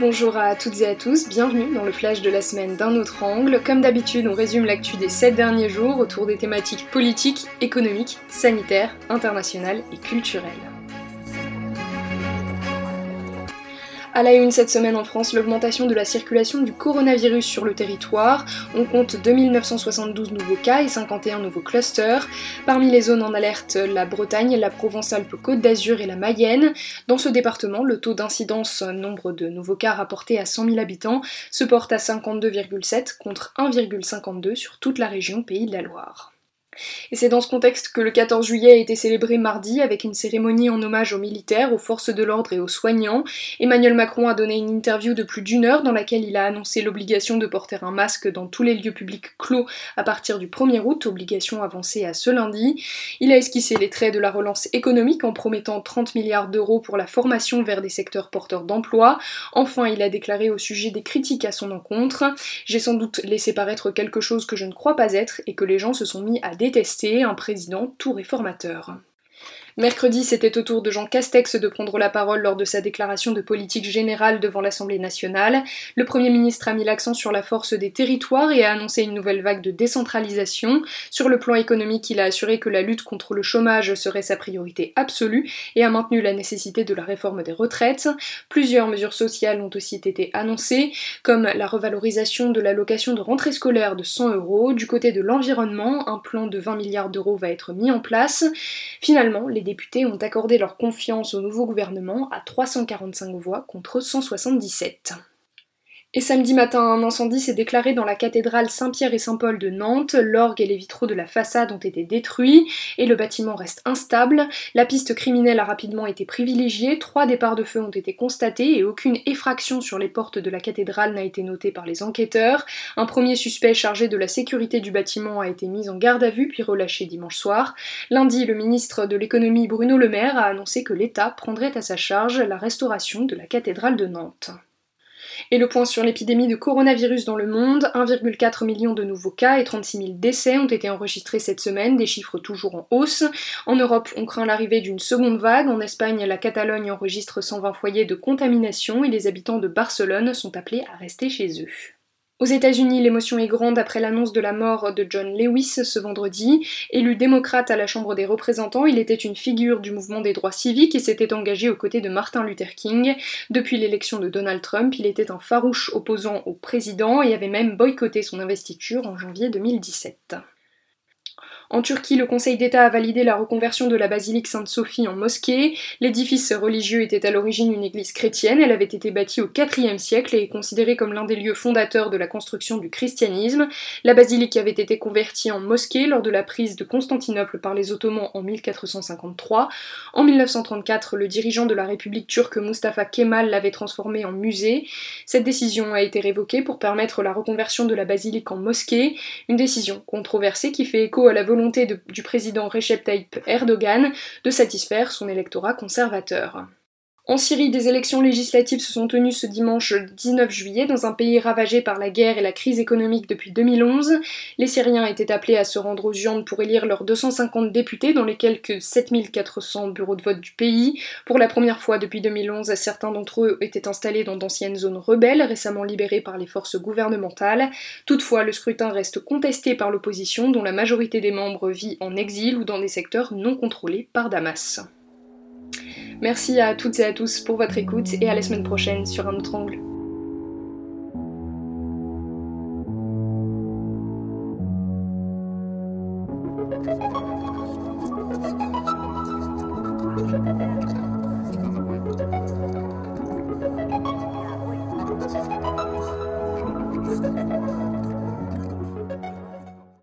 Bonjour à toutes et à tous, bienvenue dans le flash de la semaine d'un autre angle. Comme d'habitude, on résume l'actu des 7 derniers jours autour des thématiques politiques, économiques, sanitaires, internationales et culturelles. À la une cette semaine en France, l'augmentation de la circulation du coronavirus sur le territoire. On compte 2972 nouveaux cas et 51 nouveaux clusters. Parmi les zones en alerte, la Bretagne, la Provence-Alpes-Côte d'Azur et la Mayenne. Dans ce département, le taux d'incidence, nombre de nouveaux cas rapportés à 100 000 habitants, se porte à 52,7 contre 1,52 sur toute la région Pays de la Loire. Et c'est dans ce contexte que le 14 juillet a été célébré mardi avec une cérémonie en hommage aux militaires, aux forces de l'ordre et aux soignants. Emmanuel Macron a donné une interview de plus d'une heure dans laquelle il a annoncé l'obligation de porter un masque dans tous les lieux publics clos à partir du 1er août, obligation avancée à ce lundi. Il a esquissé les traits de la relance économique en promettant 30 milliards d'euros pour la formation vers des secteurs porteurs d'emploi. Enfin, il a déclaré au sujet des critiques à son encontre J'ai sans doute laissé paraître quelque chose que je ne crois pas être et que les gens se sont mis à détester, un président tout réformateur. Mercredi, c'était au tour de Jean Castex de prendre la parole lors de sa déclaration de politique générale devant l'Assemblée nationale. Le Premier ministre a mis l'accent sur la force des territoires et a annoncé une nouvelle vague de décentralisation. Sur le plan économique, il a assuré que la lutte contre le chômage serait sa priorité absolue et a maintenu la nécessité de la réforme des retraites. Plusieurs mesures sociales ont aussi été annoncées, comme la revalorisation de l'allocation de rentrée scolaire de 100 euros. Du côté de l'environnement, un plan de 20 milliards d'euros va être mis en place. Finalement, députés ont accordé leur confiance au nouveau gouvernement à 345 voix contre 177. Et samedi matin, un incendie s'est déclaré dans la cathédrale Saint-Pierre et Saint-Paul de Nantes. L'orgue et les vitraux de la façade ont été détruits et le bâtiment reste instable. La piste criminelle a rapidement été privilégiée. Trois départs de feu ont été constatés et aucune effraction sur les portes de la cathédrale n'a été notée par les enquêteurs. Un premier suspect chargé de la sécurité du bâtiment a été mis en garde à vue puis relâché dimanche soir. Lundi, le ministre de l'économie Bruno Le Maire a annoncé que l'État prendrait à sa charge la restauration de la cathédrale de Nantes. Et le point sur l'épidémie de coronavirus dans le monde, 1,4 million de nouveaux cas et 36 000 décès ont été enregistrés cette semaine, des chiffres toujours en hausse. En Europe, on craint l'arrivée d'une seconde vague. En Espagne, la Catalogne enregistre 120 foyers de contamination et les habitants de Barcelone sont appelés à rester chez eux. Aux États-Unis, l'émotion est grande après l'annonce de la mort de John Lewis ce vendredi. Élu démocrate à la Chambre des représentants, il était une figure du mouvement des droits civiques et s'était engagé aux côtés de Martin Luther King. Depuis l'élection de Donald Trump, il était un farouche opposant au président et avait même boycotté son investiture en janvier 2017. En Turquie, le Conseil d'État a validé la reconversion de la basilique Sainte-Sophie en mosquée. L'édifice religieux était à l'origine une église chrétienne, elle avait été bâtie au IVe siècle et est considérée comme l'un des lieux fondateurs de la construction du christianisme. La basilique avait été convertie en mosquée lors de la prise de Constantinople par les Ottomans en 1453. En 1934, le dirigeant de la République turque Mustafa Kemal l'avait transformée en musée. Cette décision a été révoquée pour permettre la reconversion de la basilique en mosquée, une décision controversée qui fait écho à la volonté du président Recep Tayyip Erdogan de satisfaire son électorat conservateur. En Syrie, des élections législatives se sont tenues ce dimanche 19 juillet dans un pays ravagé par la guerre et la crise économique depuis 2011. Les Syriens étaient appelés à se rendre aux urnes pour élire leurs 250 députés dans les quelques 7400 bureaux de vote du pays. Pour la première fois depuis 2011, certains d'entre eux étaient installés dans d'anciennes zones rebelles récemment libérées par les forces gouvernementales. Toutefois, le scrutin reste contesté par l'opposition dont la majorité des membres vit en exil ou dans des secteurs non contrôlés par Damas. Merci à toutes et à tous pour votre écoute et à la semaine prochaine sur un autre angle.